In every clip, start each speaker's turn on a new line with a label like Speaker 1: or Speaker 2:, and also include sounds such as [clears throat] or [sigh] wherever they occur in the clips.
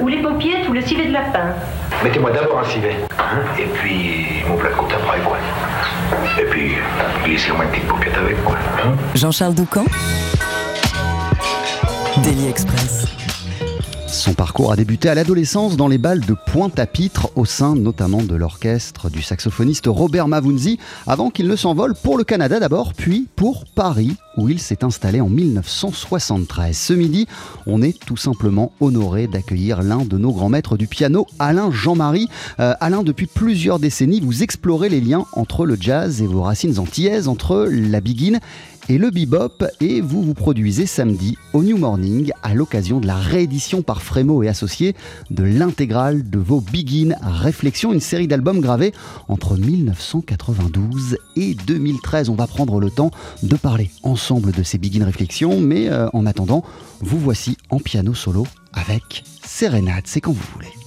Speaker 1: ou les paupiètes, ou le civet de lapin.
Speaker 2: Mettez-moi d'abord un civet. Hein, et puis mon plat de côte après, quoi. Et puis, glissez-moi une petite paupiette avec, quoi. Hein.
Speaker 3: Jean-Charles Doucan Daily Express.
Speaker 4: Son parcours a débuté à l'adolescence dans les balles de Pointe-à-Pitre, au sein notamment de l'orchestre du saxophoniste Robert Mavunzi, avant qu'il ne s'envole pour le Canada d'abord, puis pour Paris, où il s'est installé en 1973. Ce midi, on est tout simplement honoré d'accueillir l'un de nos grands maîtres du piano, Alain Jean-Marie. Euh, Alain, depuis plusieurs décennies, vous explorez les liens entre le jazz et vos racines antillaises, entre la biguine et le bebop et vous vous produisez samedi au New Morning à l'occasion de la réédition par Frémo et associés de l'intégrale de vos Begin Réflexions, une série d'albums gravés entre 1992 et 2013. On va prendre le temps de parler ensemble de ces Begin Réflexions, mais euh, en attendant, vous voici en piano solo avec Sérénade, c'est quand vous voulez.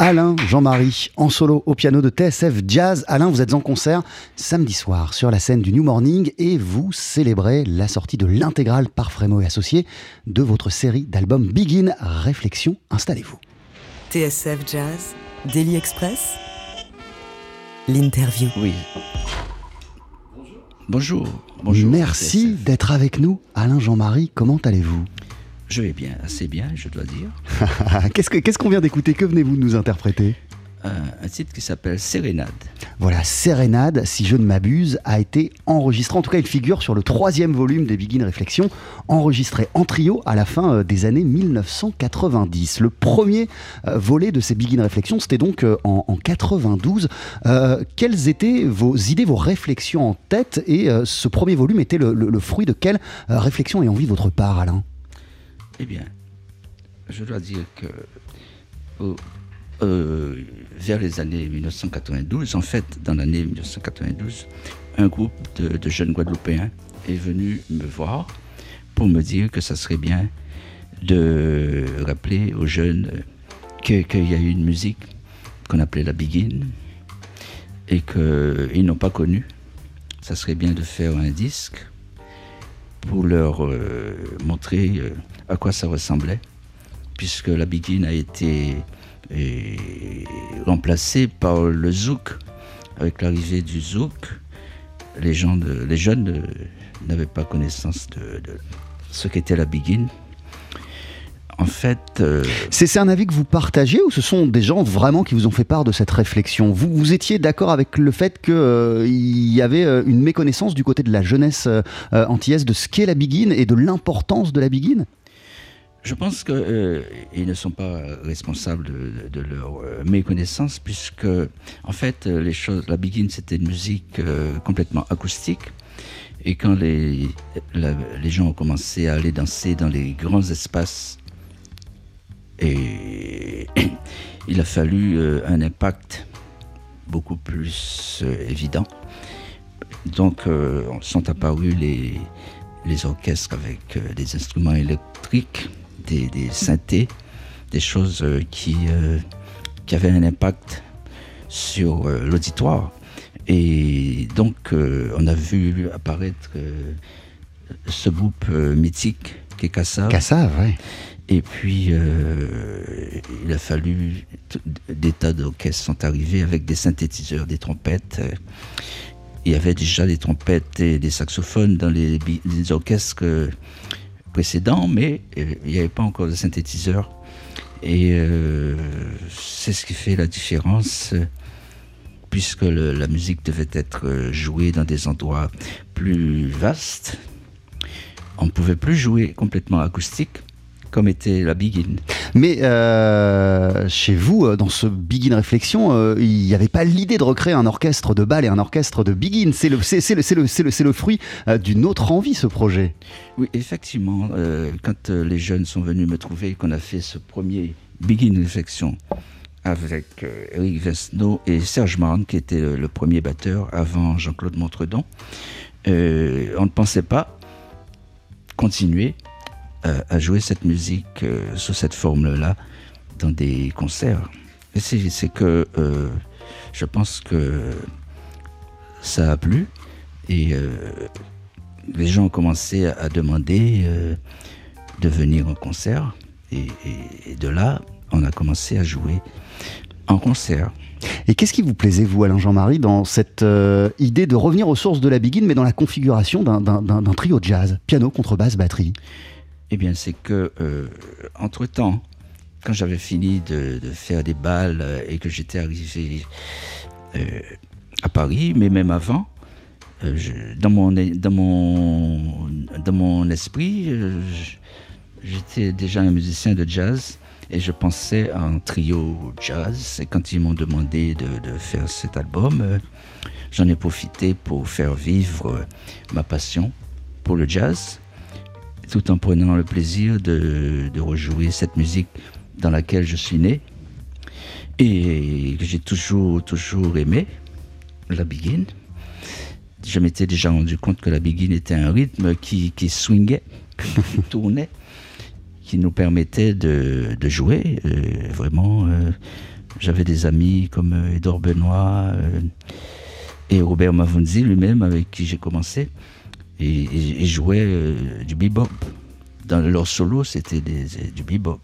Speaker 4: Alain Jean-Marie en solo au piano de TSF Jazz. Alain, vous êtes en concert samedi soir sur la scène du New Morning et vous célébrez la sortie de l'intégrale par Frémo et Associés de votre série d'albums Begin Réflexion. Installez-vous.
Speaker 3: TSF Jazz, Daily Express, l'interview.
Speaker 5: Oui. Bonjour. Bonjour.
Speaker 4: Merci d'être avec nous. Alain Jean-Marie, comment allez-vous?
Speaker 5: Je vais bien, assez bien, je dois dire. [laughs]
Speaker 4: Qu'est-ce que- qu'est-ce qu'on vient d'écouter? Que venez-vous de nous interpréter?
Speaker 5: Un, un titre qui s'appelle Sérénade.
Speaker 4: Voilà, Sérénade, si je ne m'abuse, a été enregistré. En tout cas, il figure sur le troisième volume des Begin Réflexions, enregistré en trio à la fin euh, des années 1990. Le premier euh, volet de ces Begin Réflexions, c'était donc euh, en, en 92. Euh, quelles étaient vos idées, vos réflexions en tête? Et euh, ce premier volume était le, le- le fruit de quelles euh, réflexions et envie de votre part, Alain?
Speaker 5: Eh bien, je dois dire que euh, vers les années 1992, en fait, dans l'année 1992, un groupe de, jeunes Guadeloupéens est venu me voir pour me dire que ça serait bien de rappeler aux jeunes qu'il y a eu une musique qu'on appelait la Begin et qu'ils n'ont pas connue. Ça serait bien de faire un disque pour leur euh, montrer euh, à quoi ça ressemblait, puisque la Begin a été euh, remplacée par le zouk. Avec l'arrivée du zouk, les, jeunes n'avaient pas connaissance de, ce qu'était la Begin. En fait, euh,
Speaker 4: C'est un avis que vous partagez ou ce sont des gens vraiment qui vous ont fait part de cette réflexion? Vous, vous étiez d'accord avec le fait qu'il y avait euh, une méconnaissance du côté de la jeunesse euh, euh, antillaise de ce qu'est la Begin et de l'importance de la Begin
Speaker 5: Je pense qu'ils ne sont pas responsables de, de leur euh, méconnaissance, puisque, en fait, euh, les choses, la Begin, c'était une musique euh, complètement acoustique. Et quand les, la- les gens ont commencé à aller danser dans les grands espaces, et [clears throat] il a fallu euh, un impact beaucoup plus euh, évident. Donc, euh, sont apparus les, orchestres avec des instruments électriques, des, des synthés, des choses qui, qui avaient un impact sur l'auditoire. Et donc, on a vu apparaître ce groupe mythique qui est Kassav.
Speaker 4: Kassav, ouais.
Speaker 5: Et puis, euh, il a fallu, des tas d'orchestres sont arrivés avec des synthétiseurs, des trompettes. Il y avait déjà des trompettes et des saxophones dans les, orchestres précédents, mais euh, il n'y avait pas encore de synthétiseurs. Et euh, c'est ce qui fait la différence, puisque la musique devait être jouée dans des endroits plus vastes. On ne pouvait plus jouer complètement acoustique, comme était la Begin.
Speaker 4: Mais euh, chez vous, euh, dans ce Begin Réflexion, euh, il n'y avait pas l'idée de recréer un orchestre de bal et un orchestre de Begin. C'est le, c'est- le, le, le, fruit d'une autre envie, ce projet.
Speaker 5: Oui, effectivement, quand les jeunes sont venus me trouver, qu'on a fait ce premier Begin Réflexion avec Eric Vesno et Serge Marne, qui était le, premier batteur avant Jean-Claude Montredon, on ne pensait pas continuer à jouer cette musique euh, sous cette forme-là dans des concerts. C'est que euh, je pense que ça a plu et euh, les gens ont commencé à, demander de venir en concert. Et, de là, on a commencé à jouer en concert.
Speaker 4: Et qu'est-ce qui vous plaisait, vous, Alain Jean-Marie, dans cette idée de revenir aux sources de la Begin, mais dans la configuration d'un- trio jazz Piano, contrebasse, batterie?
Speaker 5: Eh bien, c'est que, euh, entre-temps, quand j'avais fini de, faire des balles euh, et que j'étais arrivé euh, à Paris, mais même avant, dans, mon, dans, mon, dans mon esprit, j'étais déjà un musicien de jazz et je pensais à un trio jazz. Et quand ils m'ont demandé de, faire cet album, j'en ai profité pour faire vivre ma passion pour le jazz tout en prenant le plaisir de, de rejouer cette musique dans laquelle je suis né et que j'ai toujours, toujours aimé, la begin. Je m'étais déjà rendu compte que la begin était un rythme qui, qui swingait, qui [laughs] tournait, qui nous permettait de, de jouer euh, vraiment euh, J'avais des amis comme euh, Edouard Benoît euh, et Robert Mavunzi lui-même avec qui j'ai commencé. Et, et- et jouaient euh, du bebop. Dans leur solo, c'était des- du bebop.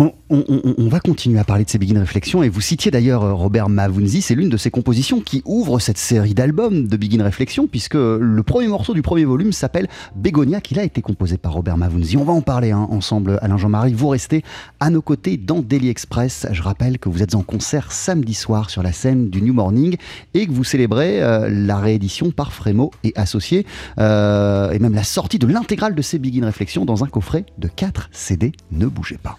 Speaker 4: On, va continuer à parler de ces Begin Réflexions et vous citiez d'ailleurs euh, Robert Mavunzi, c'est l'une de ses compositions qui ouvre cette série d'albums de Begin Réflexions puisque le premier morceau du premier volume s'appelle Bégonia qu'il a été composé par Robert Mavunzi. On va en parler hein, ensemble Alain Jean-Marie, vous restez à nos côtés dans Daily Express. Je rappelle que vous êtes en concert samedi soir sur la scène du New Morning et que vous célébrez euh, la réédition par Frémo et Associés euh, et même la sortie de l'intégrale de ces Begin Réflexions dans un coffret de 4 CD. Ne bougez pas.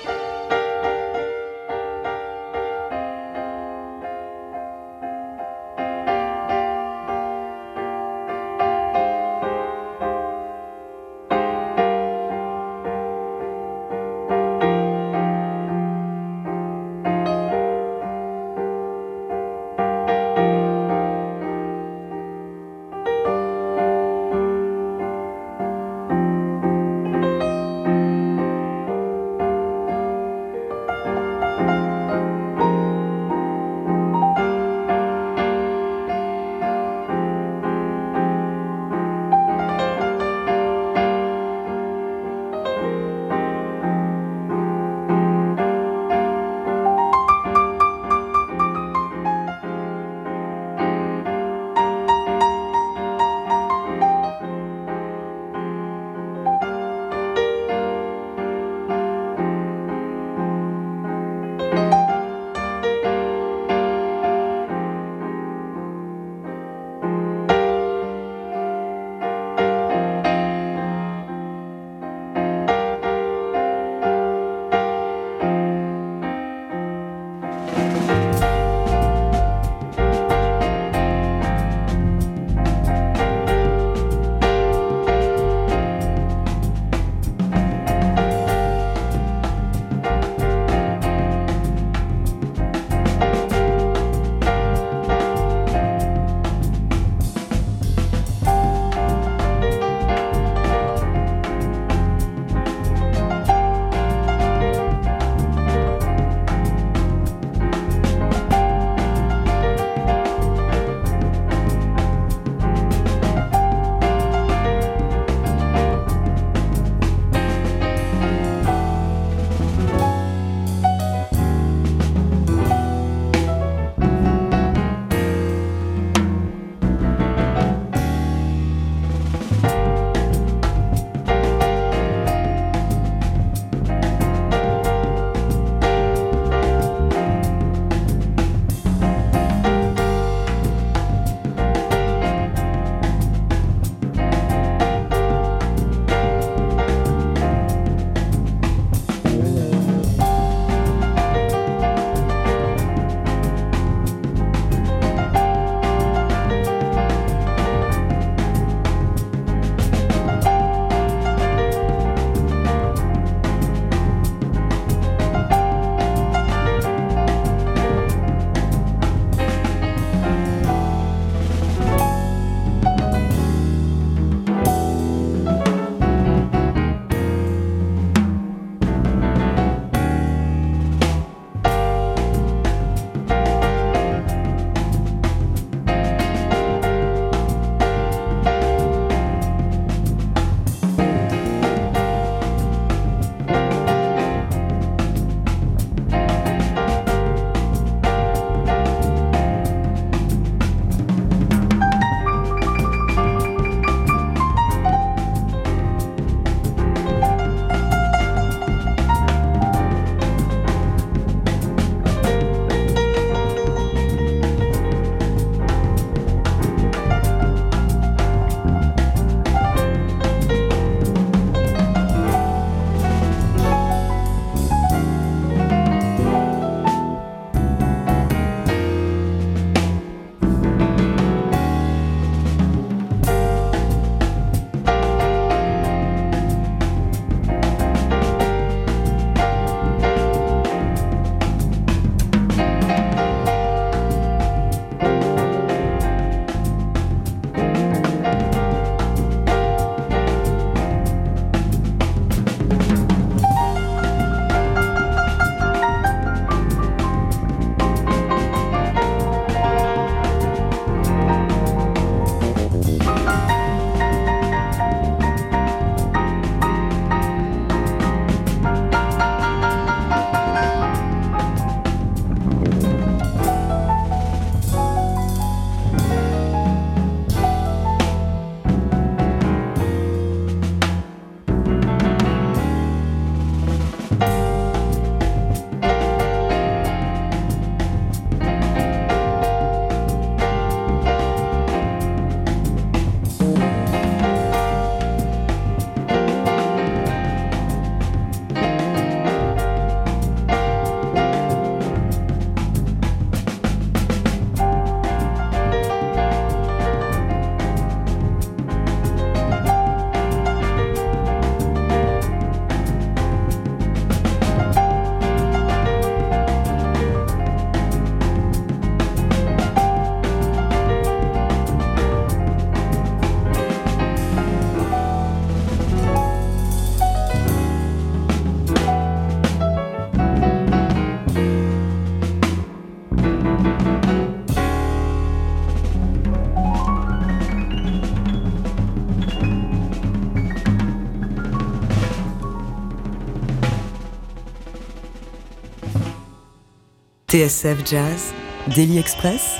Speaker 3: TSF Jazz, Daily Express,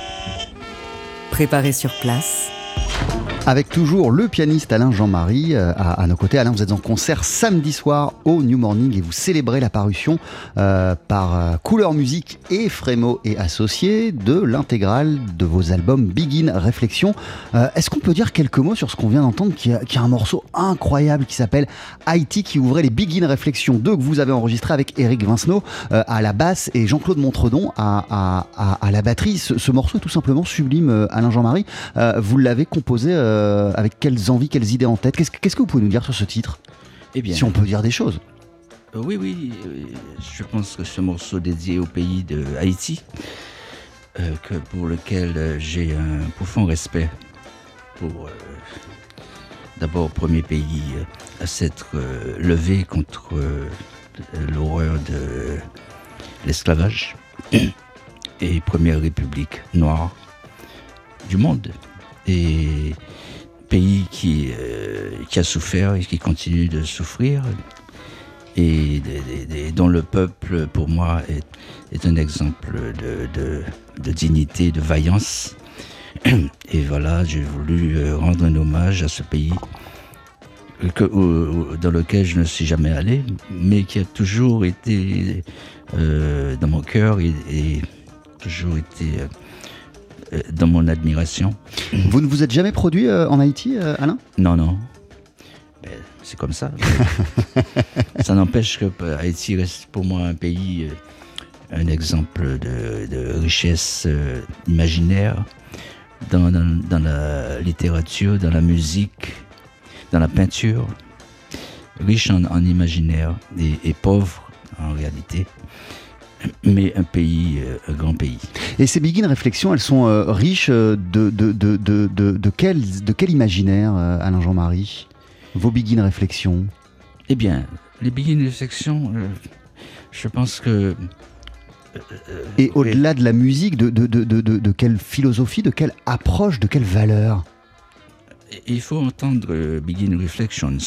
Speaker 3: préparé sur place.
Speaker 4: Avec toujours le pianiste Alain Jean-Marie euh, à, nos côtés. Alain, vous êtes en concert samedi soir au New Morning et vous célébrez la parution euh, par euh, Couleur Musique et Frémo et Associés de l'intégrale de vos albums Begin Réflexion. Euh, Est-ce qu'on peut dire quelques mots sur ce qu'on vient d'entendre qui, a- qui a un morceau incroyable qui s'appelle Haïti qui ouvrait les Begin Réflexion 2 que vous avez enregistré avec Eric Vincenot euh, à la basse et Jean-Claude Montredon à, à- à- à la batterie. Ce, ce morceau est tout simplement sublime, euh, Alain Jean-Marie. Euh, vous l'avez composé avec quelles envies, quelles idées en tête? Qu'est-ce que- qu'est-ce que vous pouvez nous dire sur ce titre?
Speaker 5: Eh bien,
Speaker 4: Si on peut dire des choses.
Speaker 5: Euh, Oui, oui, euh, je pense que ce morceau dédié au pays de Haïti, euh, pour lequel j'ai un profond respect pour d'abord premier pays à s'être levé contre l'horreur de l'esclavage [coughs] et première république noire du monde. Et pays qui a souffert et qui continue de souffrir et dont le peuple, pour moi, est, est un exemple de, de- de dignité, de vaillance. [clears throat] Et voilà, j'ai voulu euh, rendre un hommage à ce pays que- dans lequel je ne suis jamais allé, mais qui a toujours été euh, dans mon cœur et, et toujours été euh, dans mon admiration.
Speaker 4: Vous ne vous êtes jamais produit euh, en Haïti, Alain?
Speaker 5: Non, non. Ben, c'est comme ça. [laughs] ça n'empêche que euh, Haïti reste pour moi un pays, euh, un exemple de, richesse euh, imaginaire dans, la littérature, dans la musique, dans la peinture, riche en, imaginaire et, pauvre en réalité, mais un pays, un grand pays.
Speaker 4: Et ces Begin Réflexions, elles sont riches de, quel, imaginaire, Alain Jean-Marie? Vos Begin Réflexions
Speaker 5: Eh bien, les begin réflexions, euh, je pense que
Speaker 4: Et
Speaker 5: Oui.
Speaker 4: au-delà de la musique, de, de, de, de, quelle philosophie, de quelle approche, de quelle valeur?
Speaker 5: Il faut entendre euh, Begin Reflections.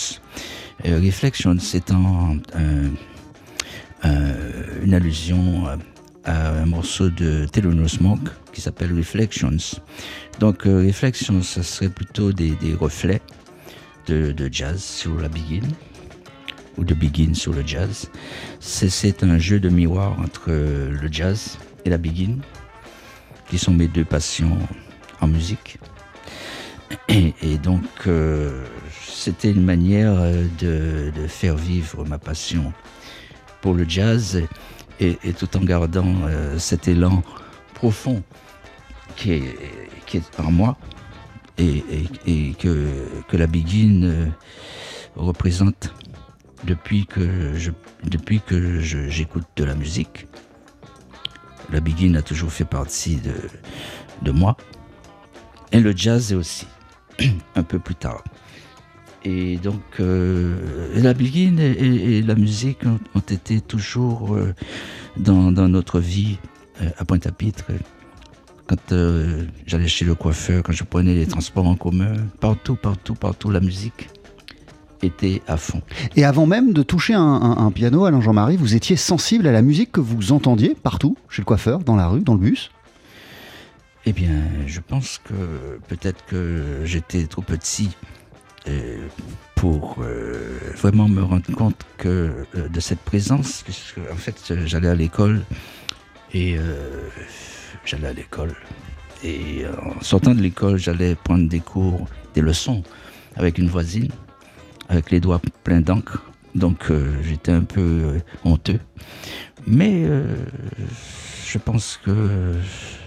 Speaker 5: Euh, Reflections étant un- un- une allusion à, un morceau de Thelonious Monk qui s'appelle Reflections. Donc euh, Reflections, ce serait plutôt des, des reflets de, de jazz sur la Begin ou de Begin sur le jazz. C'est- un jeu de miroir entre euh, le jazz et la Begin, qui sont mes deux passions en musique. Et, donc, euh, c'était une manière euh, de, de faire vivre ma passion pour le jazz et, tout en gardant cet élan profond qui est, qui est en moi et, que, que la Begin euh, représente depuis que depuis que j'écoute de la musique. La Begin a toujours fait partie de, de moi. Et le jazz aussi, [clears throat] un peu plus tard. Et donc, euh, la Begin et, et- la musique ont, été toujours euh, dans, dans notre vie à Pointe-à-Pitre. Quand euh, j'allais chez le coiffeur, quand je prenais les transports en commun, partout, partout, partout, la musique était à fond.
Speaker 4: Et avant même de toucher un, un- un piano, Alain Jean-Marie, vous étiez sensible à la musique que vous entendiez partout, chez le coiffeur, dans la rue, dans le bus?
Speaker 5: Eh bien, je pense que peut-être que j'étais trop petit euh, pour euh, vraiment me rendre compte que euh, de cette présence, puisque en fait j'allais à l'école et euh, j'allais à l'école. Et euh, en sortant de l'école j'allais prendre des cours, des leçons avec une voisine, avec les doigts pleins d'encre, donc euh, j'étais un peu euh, honteux, mais je pense que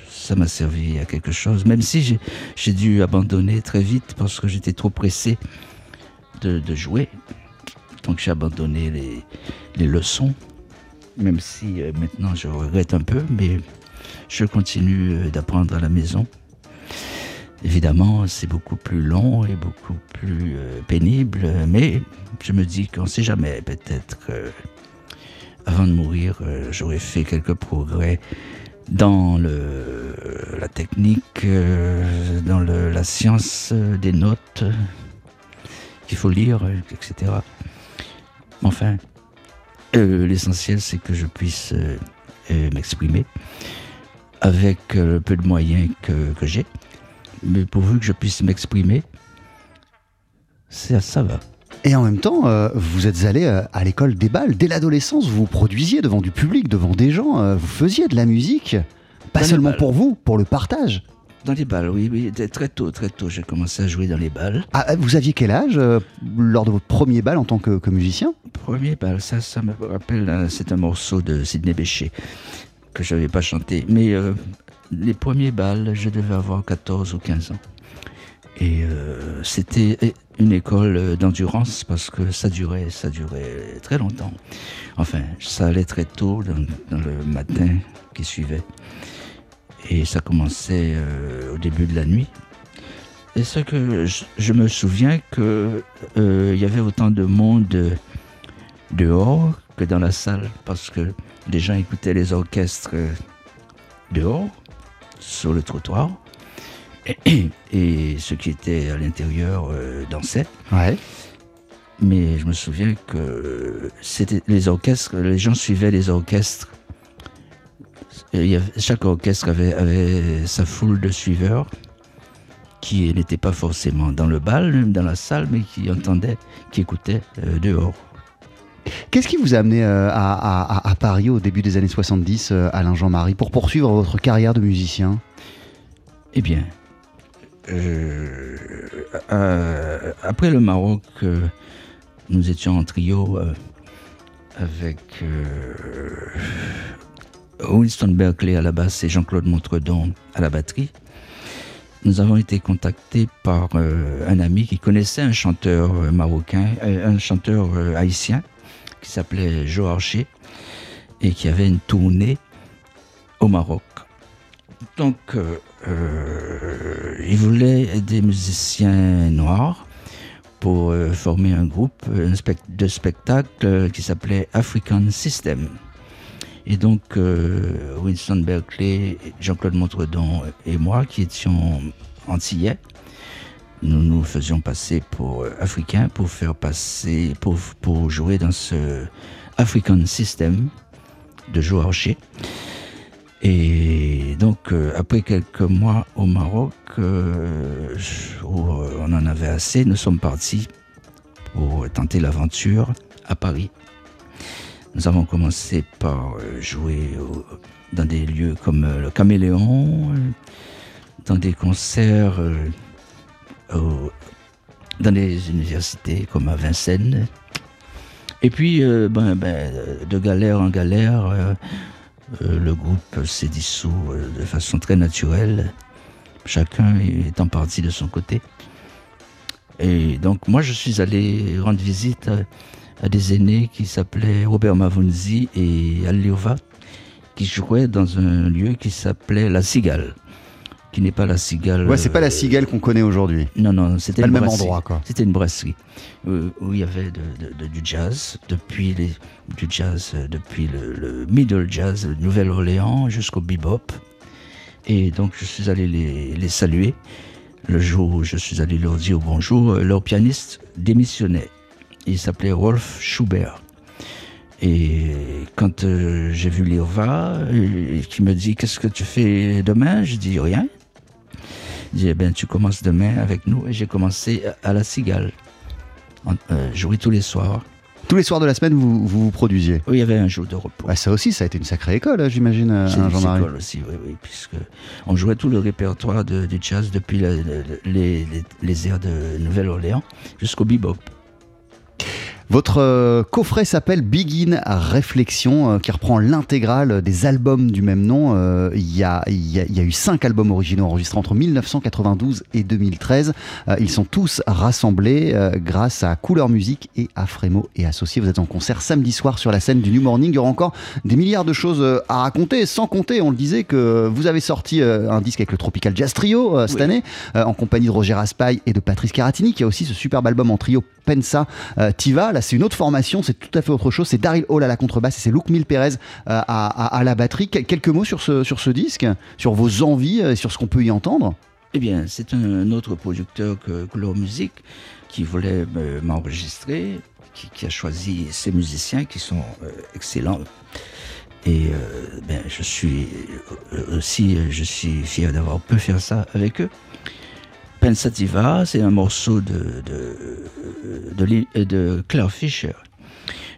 Speaker 5: ça m'a servi à quelque chose, même si j'ai- dû abandonner très vite parce que j'étais trop pressé de, jouer. Donc j'ai abandonné les, les leçons, même si maintenant je regrette un peu, mais je continue euh, d'apprendre à la maison. Évidemment, c'est beaucoup plus long et beaucoup plus euh, pénible, mais je me dis qu'on ne sait jamais, peut-être euh, avant de mourir, j'aurais fait quelques progrès dans la technique, dans la science des notes qu'il faut lire, etc. Enfin, l'essentiel c'est que je puisse m'exprimer avec euh, le peu de moyens que, que j'ai. Mais pourvu que je puisse m'exprimer, ça, ça va.
Speaker 4: Et en même temps, euh, vous êtes allé euh, à l'école des balles. Dès l'adolescence, vous vous produisiez devant du public, devant des gens. euh, vous faisiez de la musique. Pas
Speaker 5: Dans
Speaker 4: seulement pour vous, pour le partage.
Speaker 5: Dans les balles, oui, oui. Très tôt, très tôt, j'ai commencé à jouer dans les balles.
Speaker 4: Ah, vous aviez quel âge lors de votre premier bal en tant que, que musicien?
Speaker 5: Premier bal, ça, ça me rappelle, c'est un morceau de Sidney Bechet que je n'avais pas chanté. Mais euh, les premiers bals, je devais avoir 14 ou 15 ans. Et euh, c'était une école d'endurance parce que ça durait, ça durait très longtemps. Enfin, ça allait très tôt dans, le matin qui suivait. Et ça commençait euh, au début de la nuit. Et ce que je, me souviens que il y avait autant de monde dehors que dans la salle parce que les gens écoutaient les orchestres euh, dehors, sur le trottoir, et, [clears throat] et ceux qui étaient à l'intérieur euh, dansaient.
Speaker 4: Ouais.
Speaker 5: Mais je me souviens que c'était les orchestres, les gens suivaient les orchestres. Et il y avait- chaque orchestre avait, avait sa foule de suiveurs qui n'étaient pas forcément dans le bal, dans la salle, mais qui entendaient, qui écoutaient euh, dehors.
Speaker 4: Qu'est-ce qui vous a amené euh, à, Paris au début des années 70, euh, Alain Jean-Marie, pour poursuivre votre carrière de musicien?
Speaker 5: Eh bien, euh, après le Maroc, nous étions en trio avec Winston Berkeley à la basse et Jean-Claude Montredon à la batterie. Nous avons été contactés par un ami qui connaissait un chanteur marocain, un chanteur haïtien qui s'appelait Joe Archer et qui avait une tournée au Maroc. Donc, euh, euh, il voulait des musiciens noirs pour euh, former un groupe un spec- de spectacle qui s'appelait African System. Et donc, Winston Berkeley, Jean-Claude Montredon et moi, qui étions antillais, nous nous faisions passer pour euh, africains pour faire passer, pour, jouer dans ce African System de Joe Archer. Et donc, euh, après quelques mois au Maroc, euh, où on en avait assez, nous sommes partis pour tenter l'aventure à Paris. Nous avons commencé par jouer dans des lieux comme le Caméléon, dans des concerts dans des universités comme à Vincennes. Et puis, euh, ben, ben, de galère en galère, euh, euh, le groupe s'est dissous euh, de façon très naturelle, chacun étant parti de son côté. Et donc moi je suis allé rendre visite à, des aînés qui s'appelaient Robert Mavunzi et Al qui jouaient dans un lieu qui s'appelait La Cigale, qui n'est pas La Cigale.
Speaker 4: Ouais, c'est pas la
Speaker 5: euh,
Speaker 4: cigale qu'on connaît aujourd'hui.
Speaker 5: non, non, c'était
Speaker 4: le même
Speaker 5: brasserie.
Speaker 4: endroit, quoi.
Speaker 5: C'était une brasserie euh, où il y avait de- de- de- du jazz, depuis les, du jazz, euh, depuis le, le middle jazz, de Nouvelle-Orléans jusqu'au bebop. Et donc je suis allé les, les saluer. Le jour où je suis allé leur dire bonjour, leur pianiste démissionnait. Il s'appelait Rolf Schubert. Et quand euh, j'ai vu euh, qui me dit Qu'est-ce que tu fais demain? Je dis Rien. Dit Eh ben, Tu commences demain avec nous. Et j'ai commencé à la Cigale. Euh, jouer tous les soirs.
Speaker 4: Tous les soirs de la semaine, vous vous, vous produisiez.
Speaker 5: Oui, il y avait un jour de repos.
Speaker 4: Ouais, ça aussi, ça a été une sacrée école, hein, j'imagine, euh,
Speaker 5: une
Speaker 4: Jean-Marie.
Speaker 5: école aussi, oui, oui, puisque on jouait tout le répertoire de, du jazz depuis la- les, les, les airs de Nouvelle-Orléans jusqu'au bebop.
Speaker 4: Votre euh, coffret s'appelle Begin Réflexion, euh, qui reprend l'intégrale des albums du même nom. Euh, Il y, a, il y a- il y a eu cinq albums originaux enregistrés entre 1992 et 2013. Euh, ils sont tous rassemblés grâce à Couleur Musique et à Frémo et Associés. Vous êtes en concert samedi soir sur la scène du New Morning. Il y aura encore des milliards de choses à raconter, sans compter, on le disait, que vous avez sorti un disque avec le Tropical Jazz Trio cette
Speaker 5: Oui.
Speaker 4: année, en compagnie de Roger Raspail et de Patrice Caratini, qui a aussi ce superbe album en trio Pensa Tiva. C'est une autre formation, c'est tout à fait autre chose. C'est Daryl Hall à la contrebasse et c'est Luke Mil Perez euh, à, la batterie. Quel- quelques mots sur ce, disque, sur vos envies euh, et sur ce qu'on peut y entendre?
Speaker 5: Eh bien, c'est un autre producteur que Couleur Musique qui voulait euh, m'enregistrer, qui, a choisi ces musiciens qui sont excellents. Et ben, je suis aussi je suis fier d'avoir pu faire ça avec eux. Pensativa, c'est un morceau de, de, de, Li- de Claire Fisher.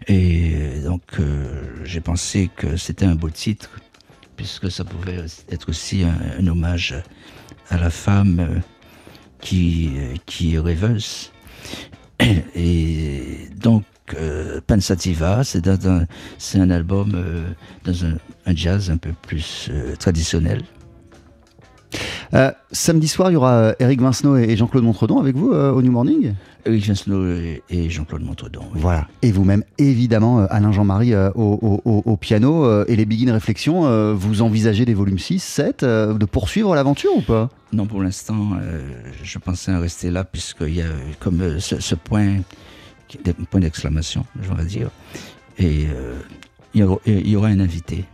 Speaker 5: Et donc euh, j'ai pensé que c'était un beau titre, puisque ça pouvait être aussi un, hommage à la femme euh, qui, euh, qui est rêveuse. Et donc, euh, Pensativa, c'est un, album euh, dans un, jazz un peu plus euh, traditionnel.
Speaker 4: Euh, samedi soir, il y aura euh, Eric Vincenot et Jean-Claude Montredon avec vous euh, au New Morning
Speaker 5: Eric Vincenot et, Jean-Claude Montredon. oui.
Speaker 4: Voilà. Et vous-même, évidemment, euh, Alain Jean-Marie euh, au, au- au- au piano euh, et les Begin Réflexions. euh, vous envisagez des volumes 6, 7, euh, de poursuivre l'aventure ou pas?
Speaker 5: Non, pour l'instant, euh, je pensais en rester là, puisqu'il y a comme euh, ce, ce point, qui- des points d'exclamation, je vais dire. Et euh, il y, aura, il y aura un invité.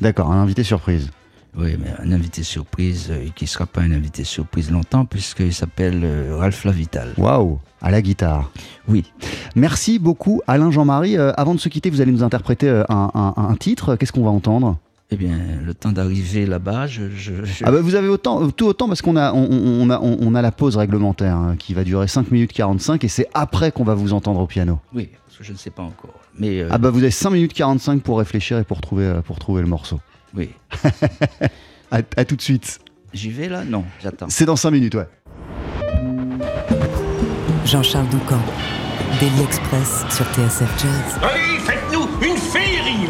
Speaker 4: D'accord, un invité surprise.
Speaker 5: Oui, mais un invité surprise euh, qui ne sera pas un invité surprise longtemps, puisqu'il s'appelle euh, Ralph Lavital.
Speaker 4: Waouh, à la guitare.
Speaker 5: Oui.
Speaker 4: Merci beaucoup, Alain Jean-Marie. Euh, avant de se quitter, vous allez nous interpréter euh, un, un- un titre. Qu'est-ce qu'on va entendre?
Speaker 5: Eh bien, le temps d'arriver là-bas, je. je- je-
Speaker 4: Ah bah vous avez autant, tout autant parce qu'on a, on, a, on, a la pause réglementaire hein, qui va durer 5 minutes 45 et c'est après qu'on va vous entendre au piano.
Speaker 5: Oui, parce que je ne sais pas encore. Mais euh,
Speaker 4: Ah bah vous avez 5 minutes 45 pour réfléchir et pour trouver, pour trouver le morceau.
Speaker 5: Oui. [laughs]
Speaker 4: À, à tout de suite.
Speaker 5: J'y vais là? Non, j'attends.
Speaker 4: C'est dans 5 minutes, ouais.
Speaker 3: Jean-Charles Doucan, Daily Express sur TSF Jazz.
Speaker 6: Allez, faites-nous une féerie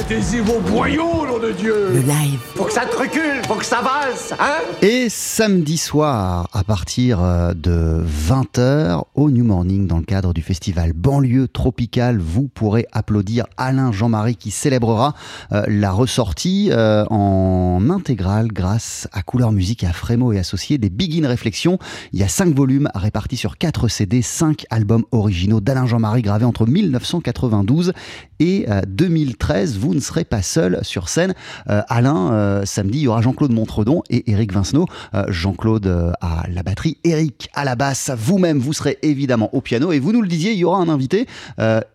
Speaker 7: Mettez-y vos boyaux, nom de Dieu
Speaker 3: Le live,
Speaker 7: Faut que ça te recule, faut que ça valse, hein
Speaker 4: Et samedi soir, à partir euh, de 20h, au New Morning, dans le cadre du festival Banlieue Tropicale, vous pourrez applaudir Alain Jean-Marie qui célébrera euh, la ressortie euh, en intégrale grâce à Couleur Musique et à Frémo et Associés des Begin Réflexions. Il y a 5 volumes répartis sur 4 CD, 5 albums originaux d'Alain Jean-Marie gravés entre 1992 et euh, 2013. Vous ne serez pas seul sur scène. Euh, Alain, euh, samedi, il y aura Jean-Claude Montredon et Eric Vincenot. Euh, Jean-Claude à la batterie, Eric à la basse. Vous-même, vous serez évidemment au piano. Et vous nous le disiez, il y aura un invité.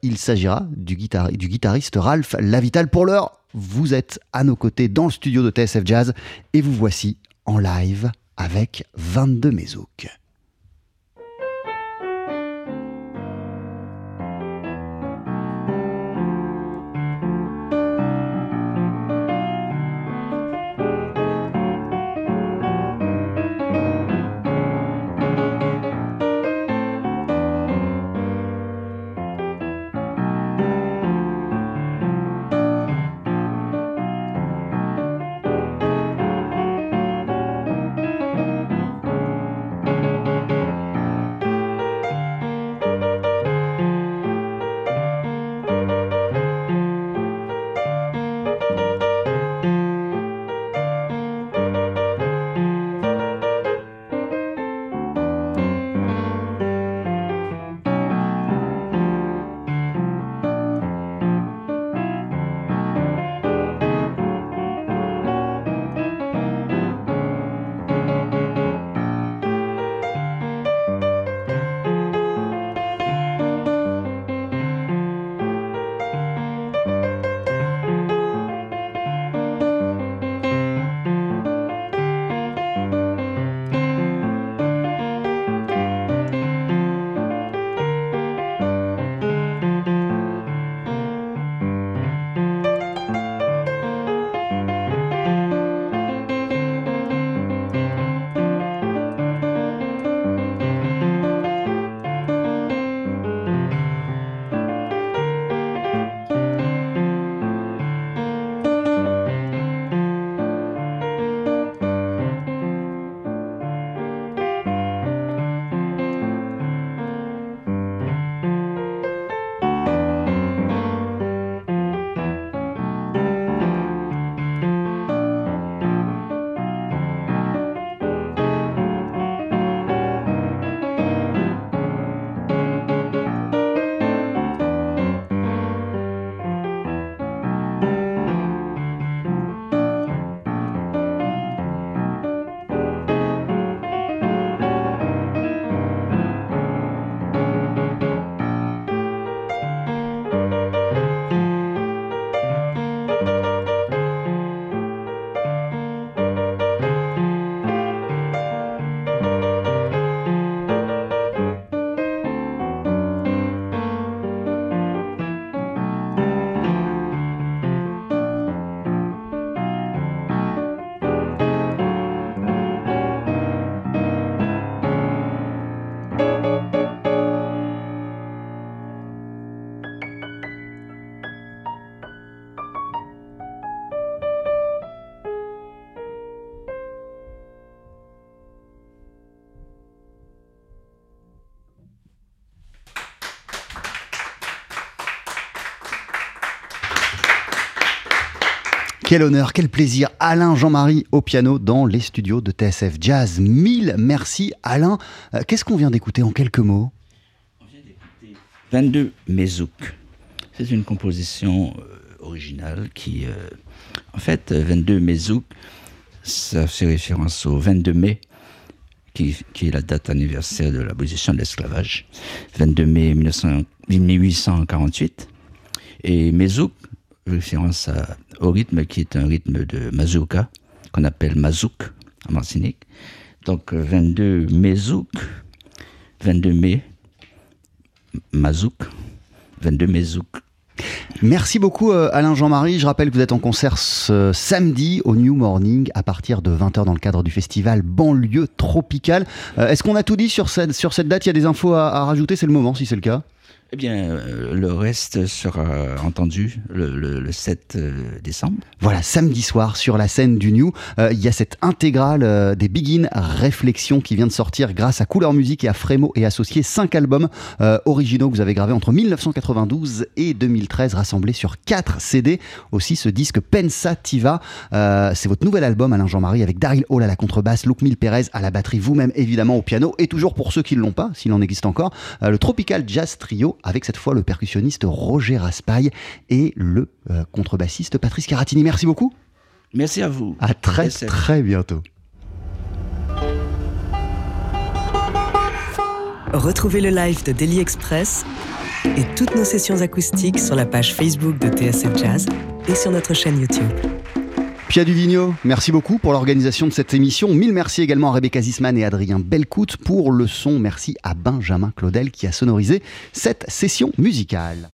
Speaker 4: Il s'agira du, guitar- du guitariste Ralph Lavital. Pour l'heure, vous êtes à nos côtés dans le studio de TSF Jazz et vous voici en live avec 22 Mézouk. Quel honneur, quel plaisir. Alain Jean-Marie au piano dans les studios de TSF Jazz. Mille merci Alain. Euh, Qu'est-ce qu'on vient d'écouter en quelques mots?
Speaker 5: 22 Mezouk. C'est une composition euh, originale qui, euh, en fait, euh, 22 Mezouk, ça fait référence au 22 mai, qui, qui est la date anniversaire de l'abolition de l'esclavage, 22 mai 1900 1848. Et Mezouk, référence au rythme qui est un rythme de mazurka, qu'on appelle mazouk en Martinique. Donc euh, 22 Mezouk, 22 mai, Mazouk, 22 Mezouk.
Speaker 4: Merci beaucoup euh, Alain Jean-Marie. Je rappelle que vous êtes en concert ce samedi au New Morning à partir de 20h dans le cadre du festival Banlieue Tropicale. Euh, Est-ce qu'on a tout dit sur cette, sur cette date? Il y a des infos à rajouter? C'est le moment si c'est le cas
Speaker 5: Eh bien, euh, le reste sera entendu le, le- le 7 euh, décembre.
Speaker 4: Voilà, samedi soir sur la scène du New, euh, il y a cette intégrale des Begin Réflexions qui vient de sortir grâce à Couleur Musique et à Frémo et Associés, cinq albums originaux que vous avez gravés entre 1992 et 2013, rassemblés sur quatre CD. Aussi ce disque Pensativa, c'est votre nouvel album Alain Jean-Marie avec Daryl Hall à la contrebasse, Luke Mil Perez à la batterie, vous-même évidemment au piano et toujours pour ceux qui ne l'ont pas, s'il en existe encore, le Tropical Jazz Trio avec cette fois le percussionniste Roger Raspail et le euh, contrebassiste Patrice Caratini. Merci beaucoup.
Speaker 5: Merci à vous.
Speaker 4: À très
Speaker 5: SF.
Speaker 4: très bientôt.
Speaker 3: Retrouvez le live de Daily Express et toutes nos sessions acoustiques sur la page Facebook de TSF Jazz et sur notre chaîne YouTube.
Speaker 4: Pia Duvigno, merci beaucoup pour l'organisation de cette émission. Mille merci également à Rebecca Zisman et Adrien Belcout pour le son. Merci à Benjamin Claudel qui a sonorisé cette session musicale.